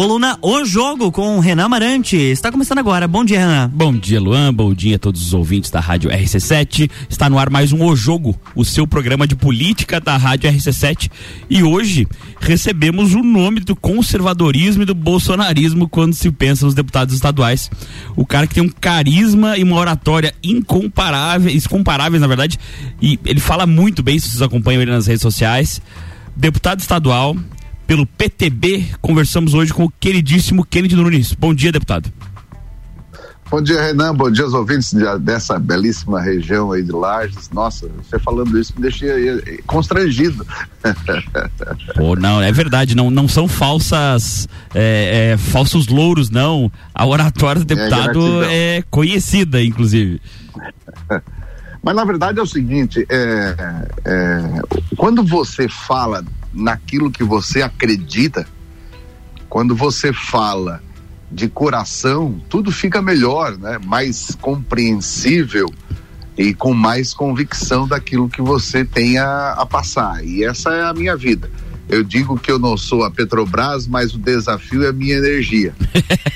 Coluna O Jogo com Renan Marante. Está começando agora. Bom dia, Renan. Bom dia, Luan. Bom dia a todos os ouvintes da Rádio RC7. Está no ar mais um O Jogo, o seu programa de política da Rádio RC7. E hoje recebemos o nome do conservadorismo e do bolsonarismo quando se pensa nos deputados estaduais. O cara que tem um carisma e uma oratória incomparáveis, incomparáveis, na verdade. E ele fala muito bem, se vocês acompanham ele nas redes sociais. Deputado estadual, pelo PTB. Conversamos hoje com o queridíssimo Kennedy Nunes. Bom dia, deputado. Bom dia, Renan. Bom dia aos ouvintes de, dessa belíssima região aí de Lages. Nossa, você falando isso me deixa constrangido. Pô, não, é verdade, não, não são falsas, é, é, falsos louros, não. A oratória do é deputado é, é conhecida, inclusive. Mas na verdade é o seguinte, é, é, quando você fala naquilo que você acredita, quando você fala de coração, tudo fica melhor, né? Mais compreensível e com mais convicção daquilo que você tem a, a passar. E essa é a minha vida. Eu digo que eu não sou a Petrobras, mas o desafio é a minha energia.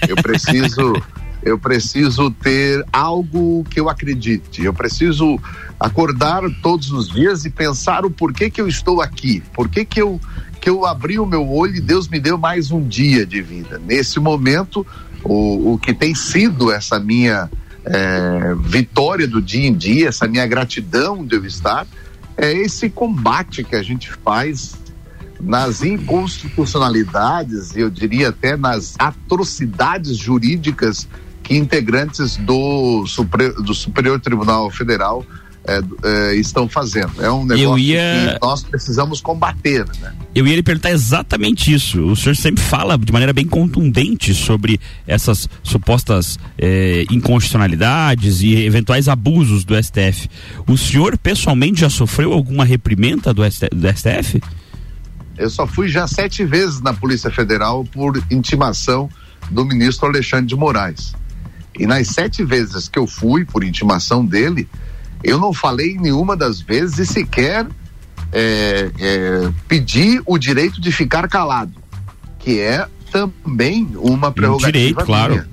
Eu preciso eu preciso ter algo que eu acredite. Eu preciso acordar todos os dias e pensar o porquê que eu estou aqui, porquê que eu que eu abri o meu olho e Deus me deu mais um dia de vida. Nesse momento, o, o que tem sido essa minha é, vitória do dia em dia, essa minha gratidão de eu estar, é esse combate que a gente faz nas inconstitucionalidades, eu diria até nas atrocidades jurídicas que integrantes do, Supre do Superior Tribunal Federal é, é, estão fazendo. É um negócio ia... que nós precisamos combater. Né? Eu ia lhe perguntar exatamente isso. O senhor sempre fala de maneira bem contundente sobre essas supostas é, inconstitucionalidades e eventuais abusos do STF. O senhor pessoalmente já sofreu alguma reprimenda do, do STF? Eu só fui já sete vezes na Polícia Federal por intimação do ministro Alexandre de Moraes. E nas sete vezes que eu fui, por intimação dele, eu não falei nenhuma das vezes e sequer é, é, pedi o direito de ficar calado, que é também uma prerrogativa. Um direito, claro.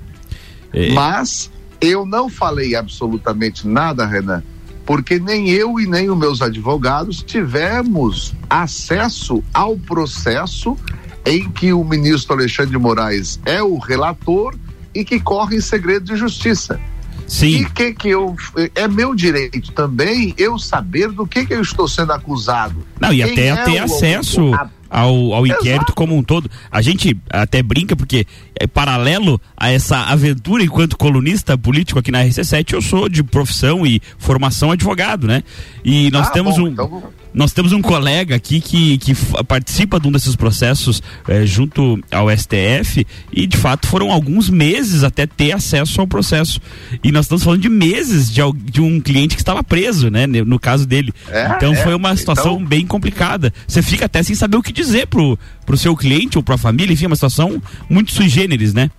É. Mas eu não falei absolutamente nada, Renan, porque nem eu e nem os meus advogados tivemos acesso ao processo em que o ministro Alexandre de Moraes é o relator e que corre em segredo de justiça. Sim. E que que eu é meu direito também eu saber do que que eu estou sendo acusado. Não, e até é ter acesso ao, ao inquérito como um todo. A gente até brinca porque é paralelo a essa aventura enquanto colunista político aqui na RC7, eu sou de profissão e formação advogado, né? E nós ah, temos bom, um então nós temos um colega aqui que, que participa de um desses processos é, junto ao STF e de fato foram alguns meses até ter acesso ao processo. E nós estamos falando de meses de, de um cliente que estava preso, né? No caso dele. É, então é, foi uma situação então... bem complicada. Você fica até sem saber o que dizer pro, pro seu cliente ou pra família, enfim, é uma situação muito sui generis, né?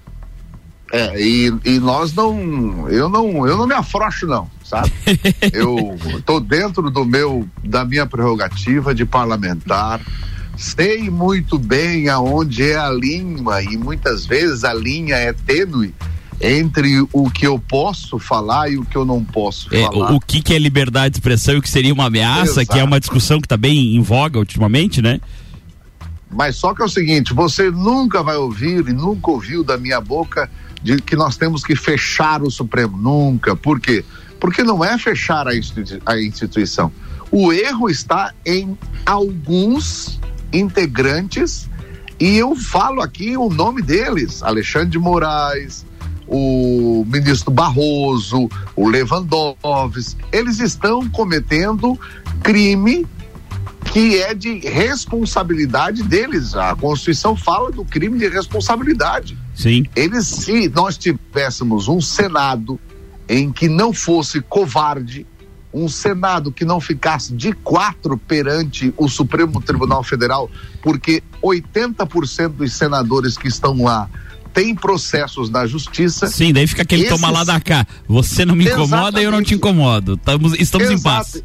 É, e, e nós não, eu não, eu não me afrouxo não, sabe? eu tô dentro do meu, da minha prerrogativa de parlamentar, sei muito bem aonde é a linha e muitas vezes a linha é tênue entre o que eu posso falar e o que eu não posso é, falar. O, o que, que é liberdade de expressão e o que seria uma ameaça, Exato. que é uma discussão que está bem em voga ultimamente, né? Mas só que é o seguinte, você nunca vai ouvir e nunca ouviu da minha boca de que nós temos que fechar o Supremo. Nunca. Por quê? Porque não é fechar a, institui a instituição. O erro está em alguns integrantes, e eu falo aqui o nome deles: Alexandre de Moraes, o ministro Barroso, o Lewandowski. Eles estão cometendo crime que é de responsabilidade deles. A Constituição fala do crime de responsabilidade. Sim. Eles, se nós tivéssemos um Senado em que não fosse covarde, um Senado que não ficasse de quatro perante o Supremo Tribunal Federal, porque 80% dos senadores que estão lá têm processos na justiça. Sim, daí fica aquele esses... toma lá da cá. Você não me incomoda, Exatamente. eu não te incomodo. Estamos, estamos em paz.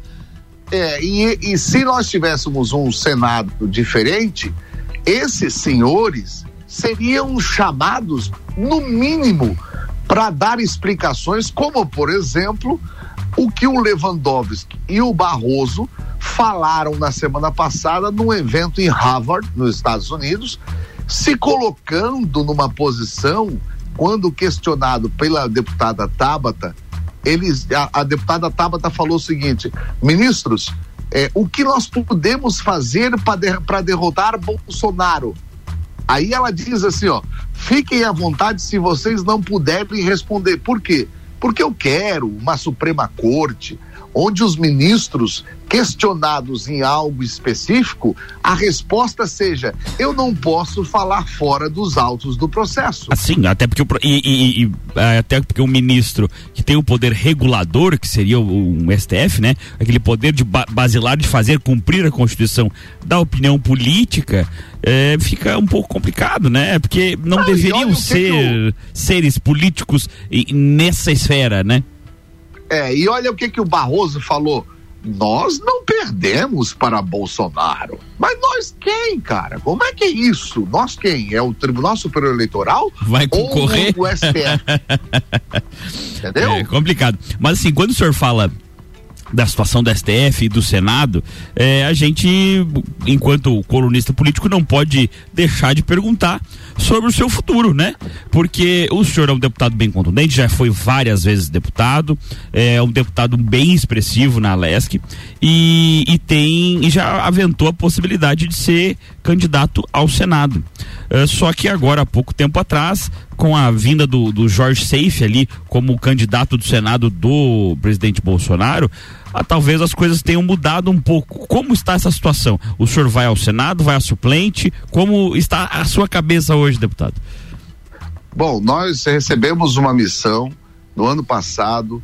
É, e, e se nós tivéssemos um Senado diferente, esses senhores seriam chamados, no mínimo, para dar explicações, como, por exemplo, o que o Lewandowski e o Barroso falaram na semana passada num evento em Harvard, nos Estados Unidos, se colocando numa posição, quando questionado pela deputada Tabata, eles, a, a deputada Tabata falou o seguinte: ministros, é, o que nós podemos fazer para derrotar Bolsonaro? Aí ela diz assim, ó, fiquem à vontade se vocês não puderem responder. Por quê? Porque eu quero uma Suprema Corte onde os ministros questionados em algo específico, a resposta seja: eu não posso falar fora dos autos do processo. Assim, até porque o, e, e, e, até porque o ministro que tem o poder regulador, que seria o, o STF, né? Aquele poder de basilar de fazer cumprir a Constituição da opinião política, é, fica um pouco complicado, né? Porque não ah, deveriam ser eu... seres políticos nessa esfera, né? É, e olha o que que o Barroso falou. Nós não perdemos para Bolsonaro. Mas nós quem, cara? Como é que é isso? Nós quem? É o Tribunal Superior Eleitoral? Vai concorrer? Ou o STF? Entendeu? É complicado. Mas assim, quando o senhor fala da situação do STF e do Senado, é, a gente, enquanto colunista político, não pode deixar de perguntar sobre o seu futuro, né? Porque o senhor é um deputado bem contundente, já foi várias vezes deputado, é um deputado bem expressivo na Lesc e, e tem e já aventou a possibilidade de ser candidato ao Senado. É, só que agora, há pouco tempo atrás, com a vinda do, do Jorge Seife ali como candidato do Senado do presidente Bolsonaro, ah, talvez as coisas tenham mudado um pouco. Como está essa situação? O senhor vai ao Senado, vai a suplente? Como está a sua cabeça hoje, deputado? Bom, nós recebemos uma missão no ano passado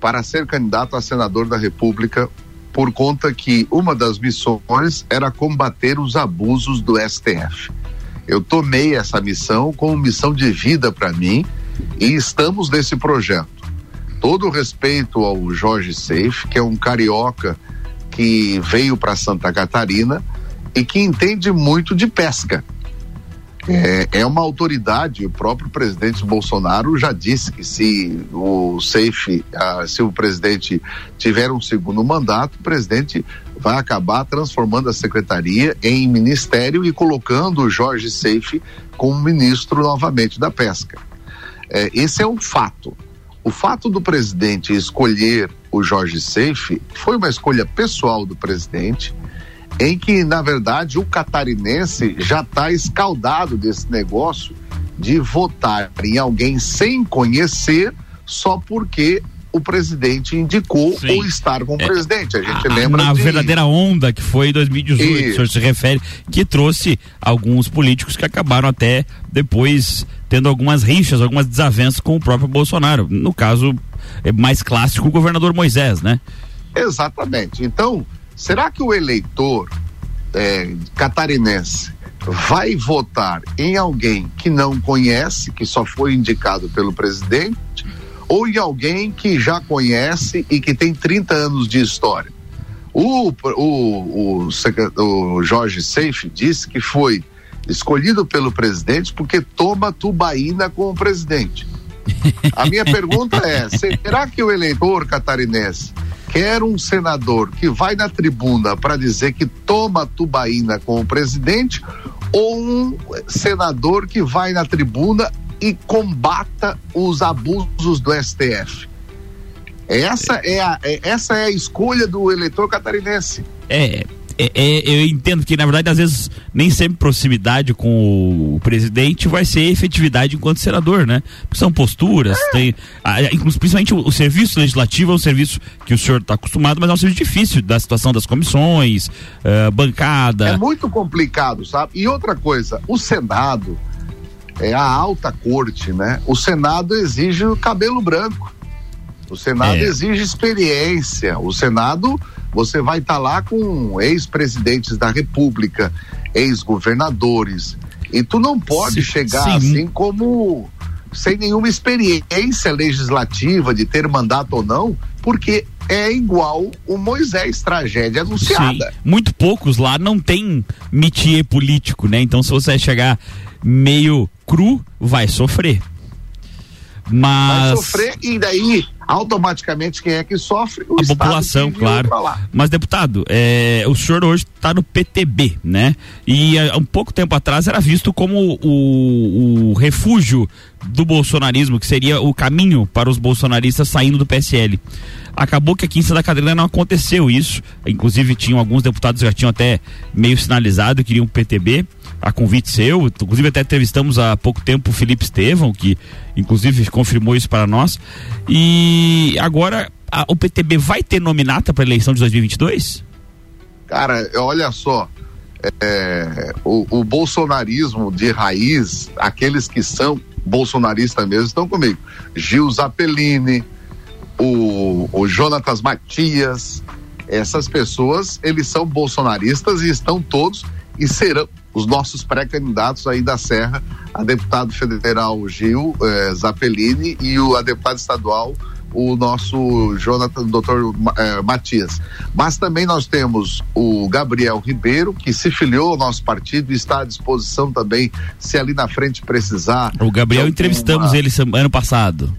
para ser candidato a senador da República por conta que uma das missões era combater os abusos do STF. Eu tomei essa missão como missão de vida para mim e estamos nesse projeto. Todo o respeito ao Jorge Seif, que é um carioca que veio para Santa Catarina e que entende muito de pesca. É, é, uma autoridade, o próprio presidente Bolsonaro já disse que se o Seif, ah, se o presidente tiver um segundo mandato, o presidente vai acabar transformando a secretaria em ministério e colocando o Jorge Seife como ministro novamente da pesca. É, esse é um fato. O fato do presidente escolher o Jorge Seife foi uma escolha pessoal do presidente, em que, na verdade, o catarinense já está escaldado desse negócio de votar em alguém sem conhecer só porque o presidente indicou Sim. ou estar com o é, presidente. A gente a, lembra. Na de... verdadeira onda que foi 2018, Isso. o senhor se refere, que trouxe alguns políticos que acabaram até depois tendo algumas rixas, algumas desavenças com o próprio Bolsonaro. No caso, é mais clássico o governador Moisés, né? Exatamente. Então, será que o eleitor é, catarinense vai votar em alguém que não conhece, que só foi indicado pelo presidente, ou em alguém que já conhece e que tem 30 anos de história. O, o, o, o Jorge Seife disse que foi escolhido pelo presidente porque toma tubaína com o presidente. A minha pergunta é: será que o eleitor catarinense quer um senador que vai na tribuna para dizer que toma tubaína com o presidente ou um senador que vai na tribuna e combata os abusos do STF. Essa é a, é, essa é a escolha do eleitor catarinense. É, é, é, eu entendo que, na verdade, às vezes, nem sempre proximidade com o presidente vai ser efetividade enquanto senador, né? Porque são posturas, é. tem. principalmente o, o, serviço legislativo é um serviço que o senhor está acostumado, mas é um serviço difícil da situação das comissões, uh, bancada. É muito complicado, sabe? E outra coisa, o Senado é a alta corte, né? O Senado exige o cabelo branco. O Senado é. exige experiência. O Senado, você vai estar tá lá com ex-presidentes da República, ex-governadores. E tu não pode sim, chegar sim. assim como sem nenhuma experiência legislativa de ter mandato ou não, porque é igual o Moisés, tragédia anunciada. Sim. Muito poucos lá não tem métier político, né? Então se você chegar meio cru, vai sofrer. Mas... Vai sofrer e daí automaticamente quem é que sofre? O a Estado população, claro. Mas deputado, é, o senhor hoje está no PTB, né? E há um pouco tempo atrás era visto como o, o refúgio do bolsonarismo, que seria o caminho para os bolsonaristas saindo do PSL. Acabou que aqui em Santa Catarina não aconteceu isso. Inclusive, tinham alguns deputados que já tinham até meio sinalizado que queriam o PTB a convite seu. Inclusive, até entrevistamos há pouco tempo o Felipe Estevão, que inclusive confirmou isso para nós. E agora a, o PTB vai ter nominata para a eleição de 2022? Cara, olha só. É, o, o, bolsonarismo de raiz, aqueles que são bolsonaristas mesmo, estão comigo. Gil Zappellini, o, o Jonatas Matias, essas pessoas, eles são bolsonaristas e estão todos e serão os nossos pré-candidatos aí da Serra, a deputado federal Gil eh, Zappellini e o, a deputada estadual o nosso Jonathan, doutor eh, Matias. Mas também nós temos o Gabriel Ribeiro, que se filiou ao nosso partido e está à disposição também, se ali na frente precisar. O Gabriel, entrevistamos ele ano passado.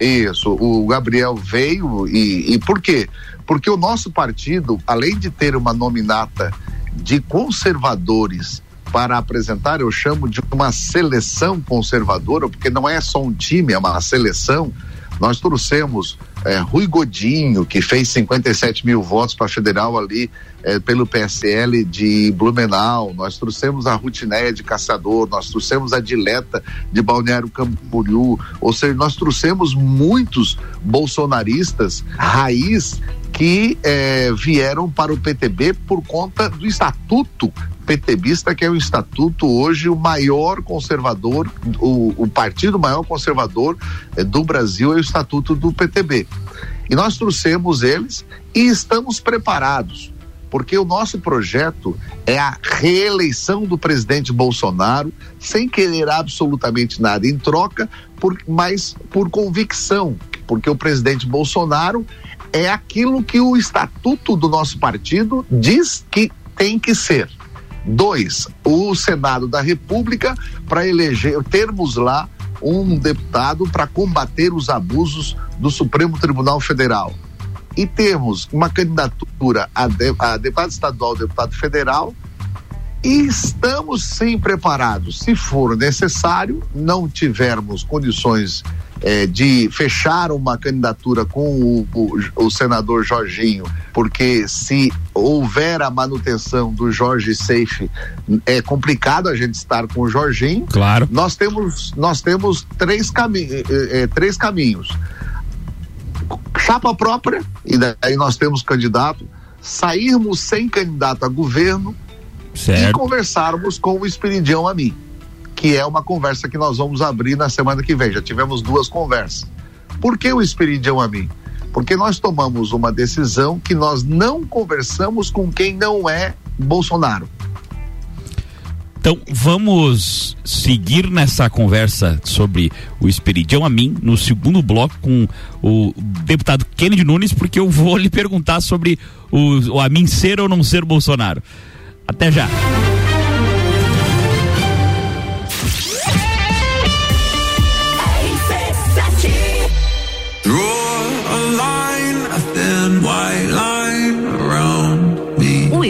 Isso, o Gabriel veio e, e por quê? Porque o nosso partido, além de ter uma nominata de conservadores para apresentar, eu chamo de uma seleção conservadora, porque não é só um time, é uma seleção. Nós trouxemos é, Rui Godinho, que fez 57 mil votos para federal ali é, pelo PSL de Blumenau. Nós trouxemos a Rutineia de Caçador, nós trouxemos a Dileta de Balneário Camboriú. Ou seja, nós trouxemos muitos bolsonaristas raiz que é, vieram para o PTB por conta do estatuto PTBista, que é o estatuto hoje o maior conservador, o, o partido maior conservador é, do Brasil é o estatuto do PTB. E nós trouxemos eles e estamos preparados, porque o nosso projeto é a reeleição do presidente Bolsonaro, sem querer absolutamente nada em troca, por, mas por convicção, porque o presidente Bolsonaro é aquilo que o estatuto do nosso partido diz que tem que ser. Dois, o Senado da República para eleger, termos lá um deputado para combater os abusos do Supremo Tribunal Federal. E temos uma candidatura a, de, a deputado estadual, deputado federal, e estamos sim preparados. Se for necessário, não tivermos condições é, de fechar uma candidatura com o, o, o, senador Jorginho, porque se houver a manutenção do Jorge Seife, é complicado a gente estar com o Jorginho. Claro. Nós temos, nós temos três, cami é, é, três caminhos. Chapa própria, e daí nós temos candidato, sairmos sem candidato a governo certo. e conversarmos com o Espiridião a mim que é uma conversa que nós vamos abrir na semana que vem. Já tivemos duas conversas. Por que o Espiridião a mim? Porque nós tomamos uma decisão que nós não conversamos com quem não é Bolsonaro. Então vamos seguir nessa conversa sobre o Esperidião a mim no segundo bloco com o deputado Kennedy Nunes, porque eu vou lhe perguntar sobre o, o a mim ser ou não ser Bolsonaro. Até já.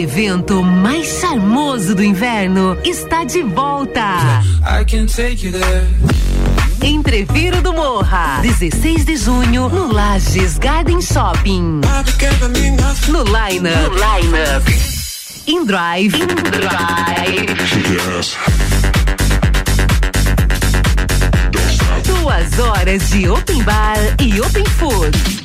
Evento mais charmoso do inverno está de volta. Entreviro do Morra, 16 de junho, no Lages Garden Shopping. No Line Up. No Line Up. In Drive. In Drive. Duas horas de Open Bar e Open Food.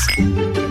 Noticias.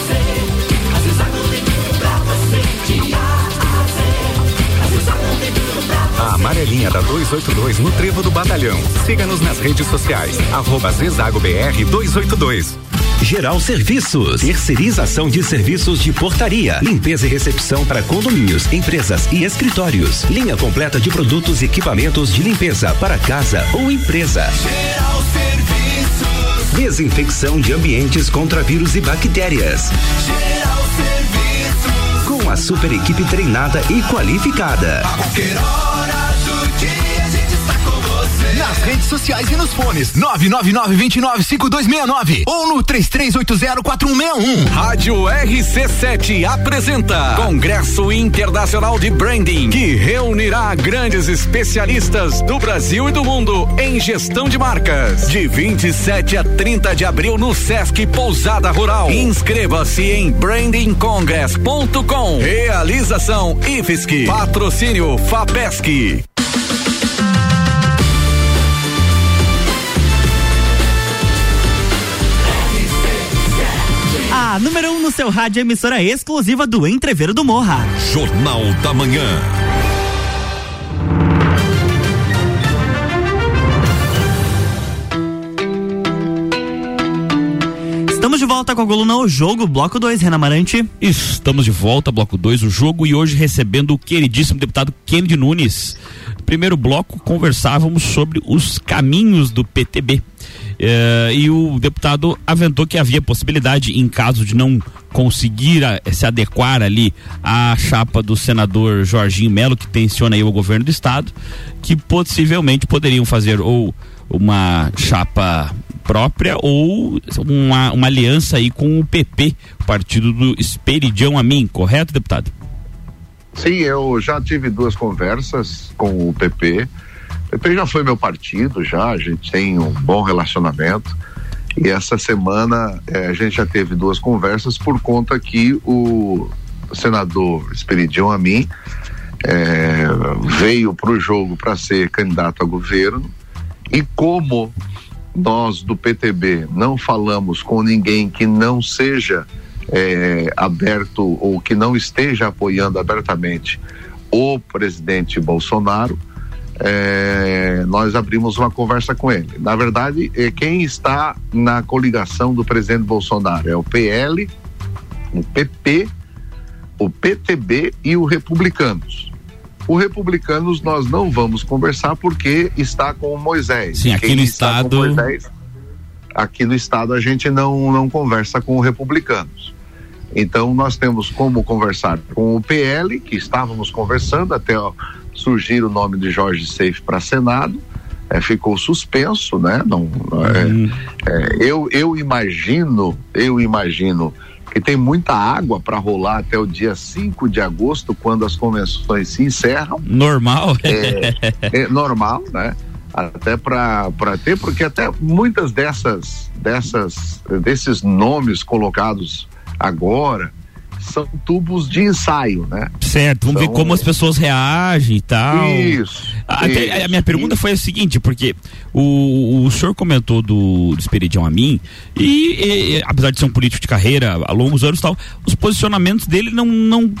A amarelinha da 282 no Trevo do Batalhão. Siga-nos nas redes sociais. Arroba Zezago BR 282. Geral Serviços, terceirização de serviços de portaria, limpeza e recepção para condomínios, empresas e escritórios. Linha completa de produtos e equipamentos de limpeza para casa ou empresa. Geral Serviços. Desinfecção de ambientes contra vírus e bactérias. Geral Serviços. Com a super equipe treinada e qualificada. A Redes sociais e nos fones 999-295269 ou no 33804161. Rádio RC7 apresenta Congresso Internacional de Branding, que reunirá grandes especialistas do Brasil e do mundo em gestão de marcas. De 27 a 30 de abril no Sesc Pousada Rural. Inscreva-se em brandingcongress.com. Realização IFSC. Patrocínio FAPESC. A número 1 um no seu rádio é emissora exclusiva do Entreveiro do Morra. Jornal da Manhã. Estamos de volta com a coluna O Jogo, bloco 2, Renan Marante. Estamos de volta, bloco 2, o jogo, e hoje recebendo o queridíssimo deputado Kennedy Nunes. Primeiro bloco, conversávamos sobre os caminhos do PTB. Eh, e o deputado aventou que havia possibilidade, em caso de não conseguir a, se adequar ali à chapa do senador Jorginho Melo, que tensiona aí o governo do estado, que possivelmente poderiam fazer ou uma chapa própria ou uma, uma aliança aí com o PP, partido do Esperidião Amin, correto, deputado? Sim, eu já tive duas conversas com o PP. O PP já foi meu partido, já, a gente tem um bom relacionamento. E essa semana eh, a gente já teve duas conversas por conta que o senador Esperidião Amin eh, veio para o jogo para ser candidato a governo. E como nós do PTB não falamos com ninguém que não seja é, aberto ou que não esteja apoiando abertamente o presidente Bolsonaro, é, nós abrimos uma conversa com ele. Na verdade, é, quem está na coligação do presidente Bolsonaro é o PL, o PP, o PTB e o Republicanos. O Republicanos nós não vamos conversar porque está com o Moisés. Sim, aqui Quem no está com estado. Moisés, aqui no estado a gente não, não conversa com o Republicanos. Então nós temos como conversar com o PL, que estávamos conversando até ó, surgir o nome de Jorge Seif para Senado. É, ficou suspenso, né? Não, é, é, eu, eu imagino, eu imagino que tem muita água para rolar até o dia 5 de agosto, quando as convenções se encerram. Normal? É, é normal, né? Até para ter, porque até muitas dessas, dessas, desses nomes colocados agora são tubos de ensaio, né? Certo, vamos são... ver como as pessoas reagem e tal. Isso. Até, isso, a minha pergunta isso. foi a seguinte, porque o, o senhor comentou do, do Esperidião a mim, e, e, apesar de ser um político de carreira há longos anos e tal, os posicionamentos dele não, não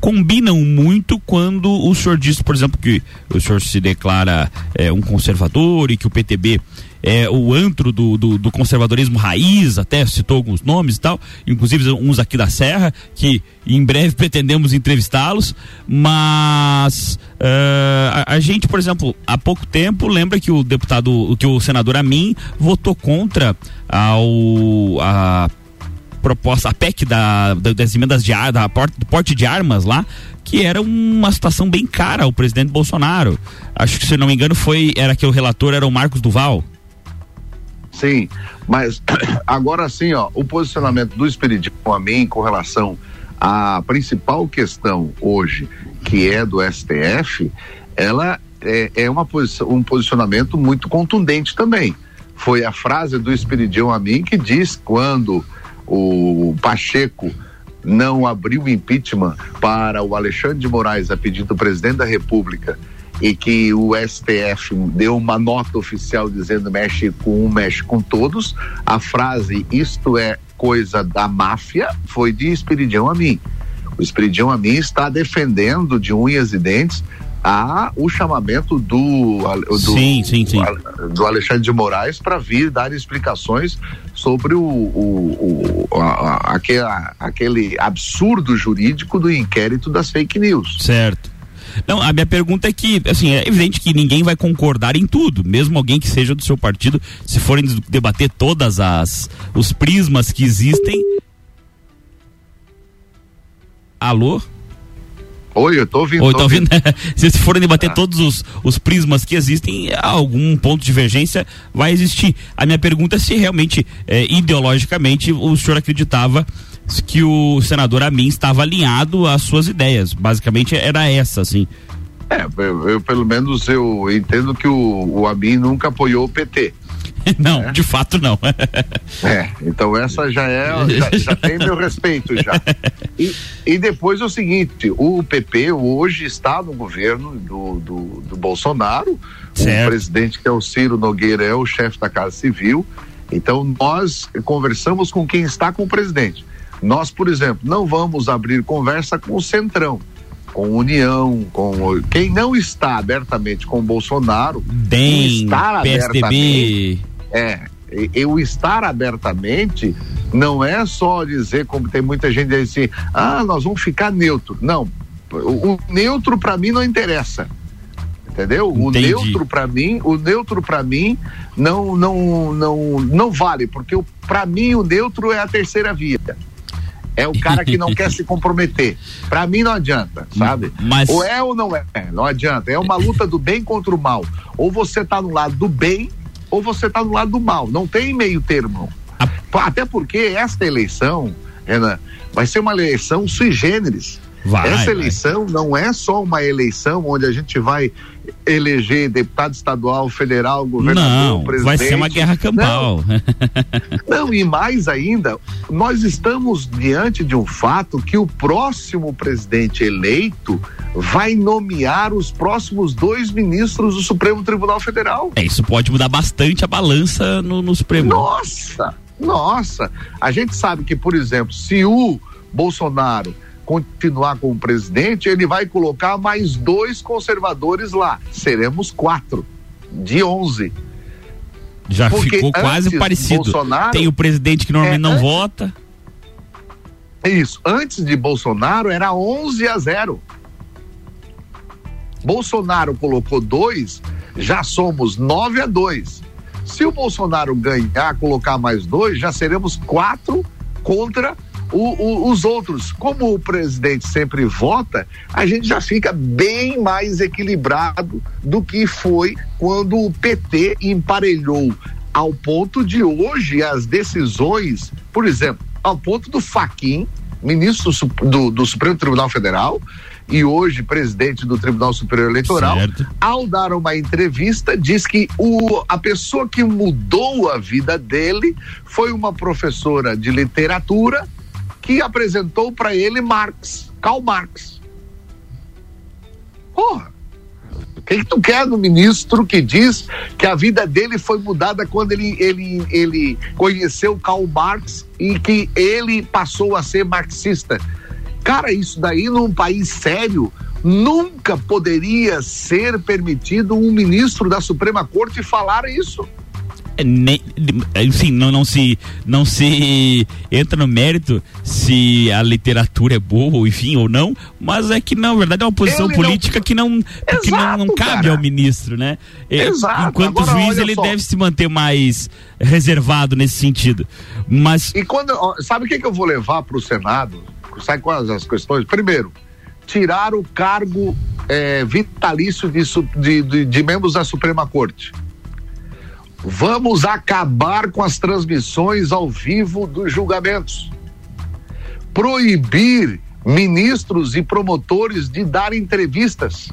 combinam muito quando o senhor diz, por exemplo, que o senhor se declara é, um conservador e que o PTB é o antro do, do, do, conservadorismo raiz, até citou alguns nomes e tal, inclusive uns aqui da Serra, que em breve pretendemos entrevistá-los, mas uh, a, a, gente, por exemplo, há pouco tempo lembra que o deputado, que o senador Amin votou contra ao a proposta, a PEC da, da, das emendas de ar, da porte, do porte de armas lá, que era uma situação bem cara ao presidente Bolsonaro. Acho que se não me engano foi era que o relator era o Marcos Duval. Sim, mas agora sim, ó, o posicionamento do Espiridião a mim com relação à principal questão hoje, que é do STF, ela é, é uma posição, um posicionamento muito contundente também. Foi a frase do Espiridião a mim que diz quando o Pacheco não abriu impeachment para o Alexandre de Moraes a pedido do presidente da República e que o STF deu uma nota oficial dizendo mexe com um, mexe com todos, a frase isto é coisa da máfia foi de Espiridião a mim. O Espiridião a mim está defendendo de unhas e dentes a o chamamento do do, sim, sim, sim. do Alexandre de Moraes para vir dar explicações sobre o, o, o a, a, aquele, aquele absurdo jurídico do inquérito das fake news. Certo. Não, a minha pergunta é que, assim, é evidente que ninguém vai concordar em tudo, mesmo alguém que seja do seu partido, se forem debater todas as os prismas que existem. Alô? Oi, eu tô ouvindo. Oi, tô tô ouvindo. se forem debater ah. todos os, os prismas que existem, algum ponto de divergência vai existir. A minha pergunta é se realmente, é, ideologicamente, o senhor acreditava que o senador Amin estava alinhado às suas ideias. Basicamente era essa, assim. É, eu, eu pelo menos eu entendo que o, o Amin nunca apoiou o PT. Não, é. de fato não. é, então essa já é, já, já tem meu respeito já. E, e, depois é o seguinte, o PP hoje está no governo do, do, do Bolsonaro, certo. o presidente que é o Ciro Nogueira é o chefe da Casa Civil, então nós conversamos com quem está com o presidente. Nós, por exemplo, não vamos abrir conversa com o Centrão, com União, com quem não está abertamente com o Bolsonaro, DEM, estar PSDB. É, eu estar abertamente não é só dizer como tem muita gente assim, ah, nós vamos ficar neutro. Não, o, o neutro para mim não interessa. Entendeu? Entendi. O neutro para mim, o neutro para mim não não não não vale, porque para mim o neutro é a terceira via. É o cara que não quer se comprometer. Para mim não adianta, sabe? Mas... Ou é ou não é. Não adianta. É uma luta do bem contra o mal. Ou você tá no lado do bem, ou você tá no lado do mal. Não tem meio termo. Até porque esta eleição, Renan, vai ser uma eleição sui generis. Vai, Essa vai. eleição não é só uma eleição onde a gente vai eleger deputado estadual, federal, governador, não, presidente. Vai ser uma guerra campal. Não. não, e mais ainda, nós estamos diante de um fato que o próximo presidente eleito vai nomear os próximos dois ministros do Supremo Tribunal Federal. É, isso pode mudar bastante a balança no, no Supremo. Nossa, nossa. A gente sabe que, por exemplo, se o Bolsonaro continuar como presidente, ele vai colocar mais dois conservadores lá. Seremos quatro, de onze. Já Porque ficou quase parecido. Bolsonaro, Tem o presidente que normalmente é, não antes, vota. Isso. Antes de Bolsonaro era 11 a 0. Bolsonaro colocou dois, já somos 9 a 2. Se o Bolsonaro ganhar, colocar mais dois, já seremos quatro contra o, o, os outros, como o presidente sempre vota, a gente já fica bem mais equilibrado do que foi quando o PT emparelhou ao ponto de hoje as decisões, por exemplo, ao ponto do Faquim, ministro do, do Supremo Tribunal Federal, e hoje presidente do Tribunal Superior Eleitoral, certo. ao dar uma entrevista, diz que o, a pessoa que mudou a vida dele foi uma professora de literatura que apresentou para ele Marx, Karl Marx. Porra, o que, que tu quer do ministro que diz que a vida dele foi mudada quando ele, ele, ele conheceu Karl Marx e que ele passou a ser marxista? Cara, isso daí num país sério nunca poderia ser permitido um ministro da Suprema Corte falar isso. Nem, enfim, não, não se não se entra no mérito se a literatura é boa, ou enfim, ou não, mas é que na verdade é uma posição ele política não... que não Exato, que não, não cabe cara. ao ministro, né? É, Exato. Enquanto Agora, juiz ele só. deve se manter mais reservado nesse sentido. Mas e quando sabe o que, que eu vou levar para o Senado? Sabe quais as questões? Primeiro, tirar o cargo é, vitalício de, de, de, de membros da Suprema Corte. Vamos acabar com as transmissões ao vivo dos julgamentos. Proibir ministros e promotores de dar entrevistas.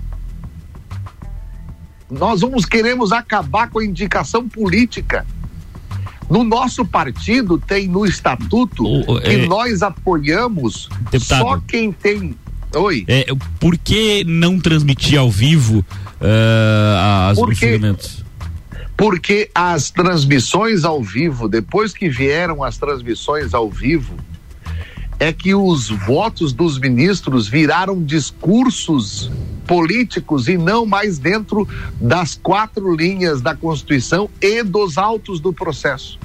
Nós vamos queremos acabar com a indicação política. No nosso partido tem no estatuto o, que é... nós apoiamos Deputado. só quem tem Oi. É, por que não transmitir ao vivo uh, as, os julgamentos? Porque as transmissões ao vivo, depois que vieram as transmissões ao vivo, é que os votos dos ministros viraram discursos políticos e não mais dentro das quatro linhas da Constituição e dos autos do processo.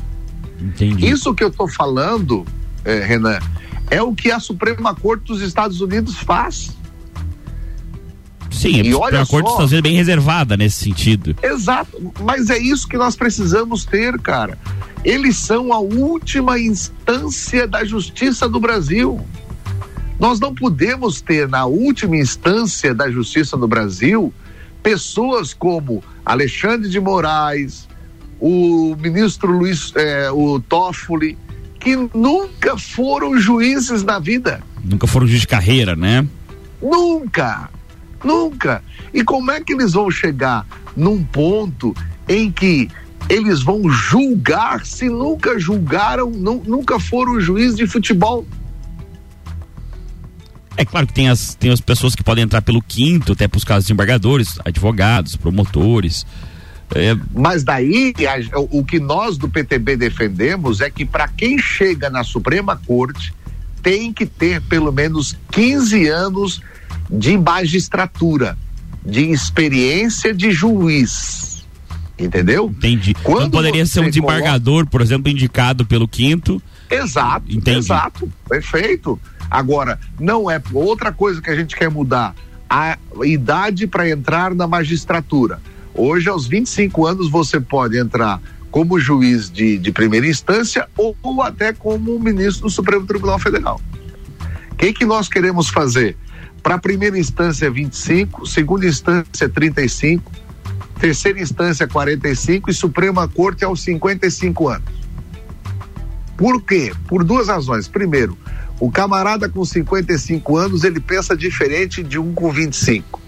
Entendi. Isso que eu estou falando, eh, Renan, é o que a Suprema Corte dos Estados Unidos faz. Sim, e a Suprema Corte está sendo bem reservada nesse sentido. Exato, mas é isso que nós precisamos ter, cara. Eles são a última instância da justiça do Brasil. Nós não podemos ter na última instância da justiça no Brasil pessoas como Alexandre de Moraes, o ministro Luiz, eh, o Toffoli, que nunca foram juízes na vida. Nunca foram juízes de carreira, né? Nunca, nunca. E como é que eles vão chegar num ponto em que eles vão julgar se nunca julgaram, não, nunca foram juízes de futebol? É claro que tem as, tem as pessoas que podem entrar pelo quinto, até para os casos desembargadores, advogados, promotores. É... Mas daí, a, o que nós do PTB defendemos é que para quem chega na Suprema Corte, tem que ter pelo menos 15 anos de magistratura, de experiência de juiz. Entendeu? Entendi. Quando Não poderia ser um desembargador, coloca... por exemplo, indicado pelo quinto. Exato, Entendi. exato, perfeito. Agora, não é outra coisa que a gente quer mudar a idade para entrar na magistratura. Hoje, aos 25 anos, você pode entrar como juiz de, de primeira instância ou, ou, até como ministro do Supremo Tribunal Federal. O que, que nós queremos fazer? Para primeira instância 25, segunda instância 35, terceira instância 45 e Suprema Corte aos 55 anos. Por quê? Por duas razões. Primeiro, o camarada com 55 anos ele pensa diferente de um com 25.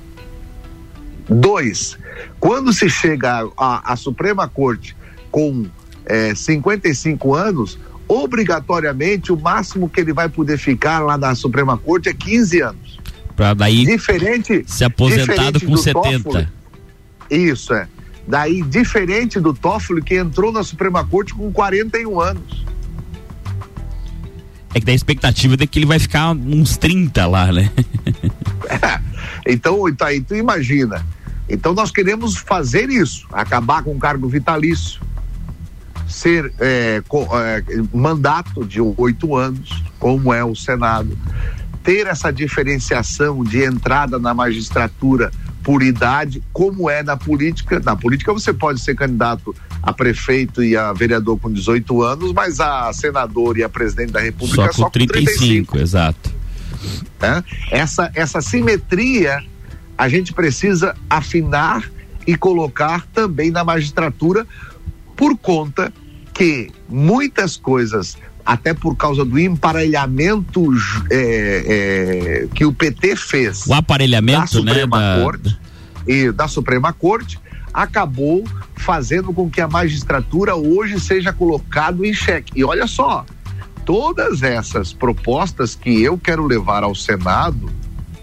Dois, quando se chega à Suprema Corte com é, 55 anos, obrigatoriamente o máximo que ele vai poder ficar lá na Suprema Corte é 15 anos. Para daí diferente, se aposentado com 70. Toffoli, isso é. Daí diferente do Toffoli que entrou na Suprema Corte com 41 anos. É que da expectativa de que ele vai ficar uns 30 lá, né? é, então, aí, tu imagina então nós queremos fazer isso, acabar com o cargo vitalício, ser é, é, mandato de oito anos, como é o Senado, ter essa diferenciação de entrada na magistratura por idade, como é na política. Na política você pode ser candidato a prefeito e a vereador com 18 anos, mas a senador e a presidente da República só com, só com 35, 35. Exato. É? Essa, essa simetria a gente precisa afinar e colocar também na magistratura, por conta que muitas coisas, até por causa do emparelhamento é, é, que o PT fez. O aparelhamento, da Suprema né, Corte da... e da Suprema Corte acabou fazendo com que a magistratura hoje seja colocado em xeque. E olha só, todas essas propostas que eu quero levar ao Senado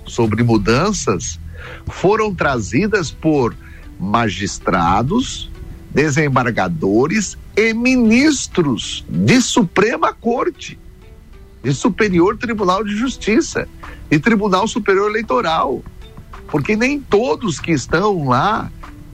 sobre mudanças foram trazidas por magistrados, desembargadores e ministros de Suprema Corte, de Superior Tribunal de Justiça e Tribunal Superior Eleitoral. Porque nem todos que estão lá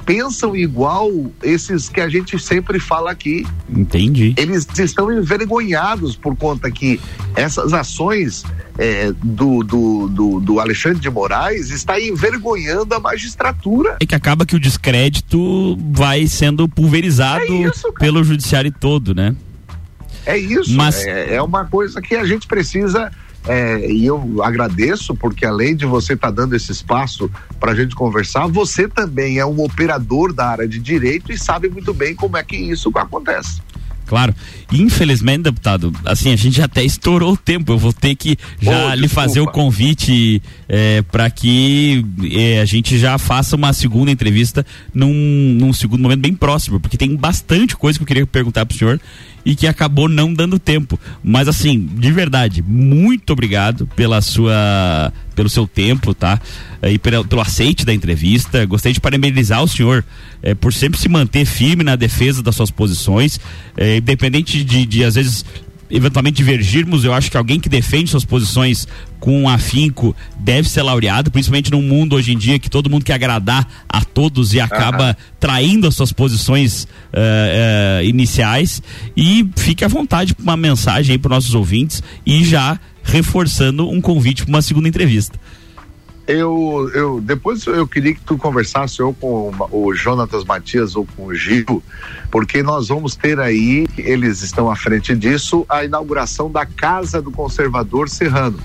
pensam igual esses que a gente sempre fala aqui. Entendi. Eles estão envergonhados por conta que essas ações é, do, do, do, do, Alexandre de Moraes está envergonhando a magistratura. É que acaba que o descrédito vai sendo pulverizado é isso, pelo judiciário todo, né? É isso. Mas... É, é uma coisa que a gente precisa é, e eu agradeço porque além de você estar tá dando esse espaço para a gente conversar, você também é um operador da área de direito e sabe muito bem como é que isso acontece. Claro. Infelizmente, deputado, assim, a gente até estourou o tempo. Eu vou ter que já oh, lhe fazer o convite é, para que é, a gente já faça uma segunda entrevista num, num segundo momento bem próximo, porque tem bastante coisa que eu queria perguntar para o senhor e que acabou não dando tempo. Mas assim, de verdade, muito obrigado pela sua pelo seu tempo, tá? Eh, e pelo, pelo aceite da entrevista. Gostei de parabenizar o senhor é, por sempre se manter firme na defesa das suas posições, é, independente de, de, às vezes, eventualmente divergirmos, eu acho que alguém que defende suas posições com afinco deve ser laureado, principalmente num mundo hoje em dia que todo mundo quer agradar a todos e acaba uhum. traindo as suas posições uh, uh, iniciais. E fique à vontade para uma mensagem aí para nossos ouvintes e já reforçando um convite para uma segunda entrevista eu, eu depois eu queria que tu conversasse ou com o Jonatas Matias ou com o Gil, porque nós vamos ter aí, eles estão à frente disso, a inauguração da Casa do Conservador Serrano.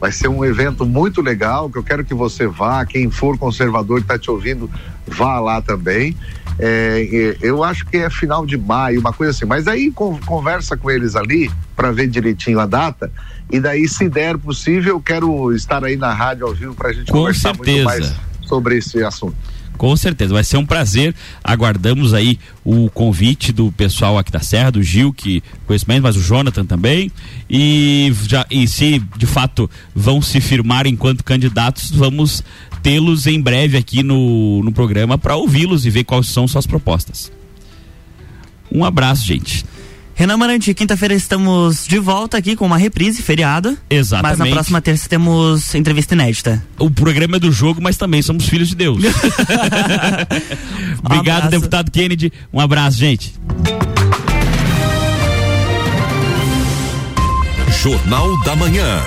Vai ser um evento muito legal, que eu quero que você vá, quem for conservador que está te ouvindo, vá lá também. É, eu acho que é final de maio, uma coisa assim. Mas aí conversa com eles ali para ver direitinho a data. E daí, se der possível, eu quero estar aí na rádio ao vivo para a gente com conversar certeza. muito mais sobre esse assunto. Com certeza, vai ser um prazer. Aguardamos aí o convite do pessoal aqui da Serra, do Gil, que conhecimento, mas o Jonathan também. E, já, e se de fato vão se firmar enquanto candidatos, vamos tê-los em breve aqui no, no programa para ouvi-los e ver quais são suas propostas. Um abraço, gente. Renan Marante, quinta-feira estamos de volta aqui com uma reprise, feriado. Exatamente. Mas na próxima terça temos entrevista inédita. O programa é do jogo, mas também somos filhos de Deus. Obrigado, um deputado Kennedy. Um abraço, gente. Jornal da Manhã.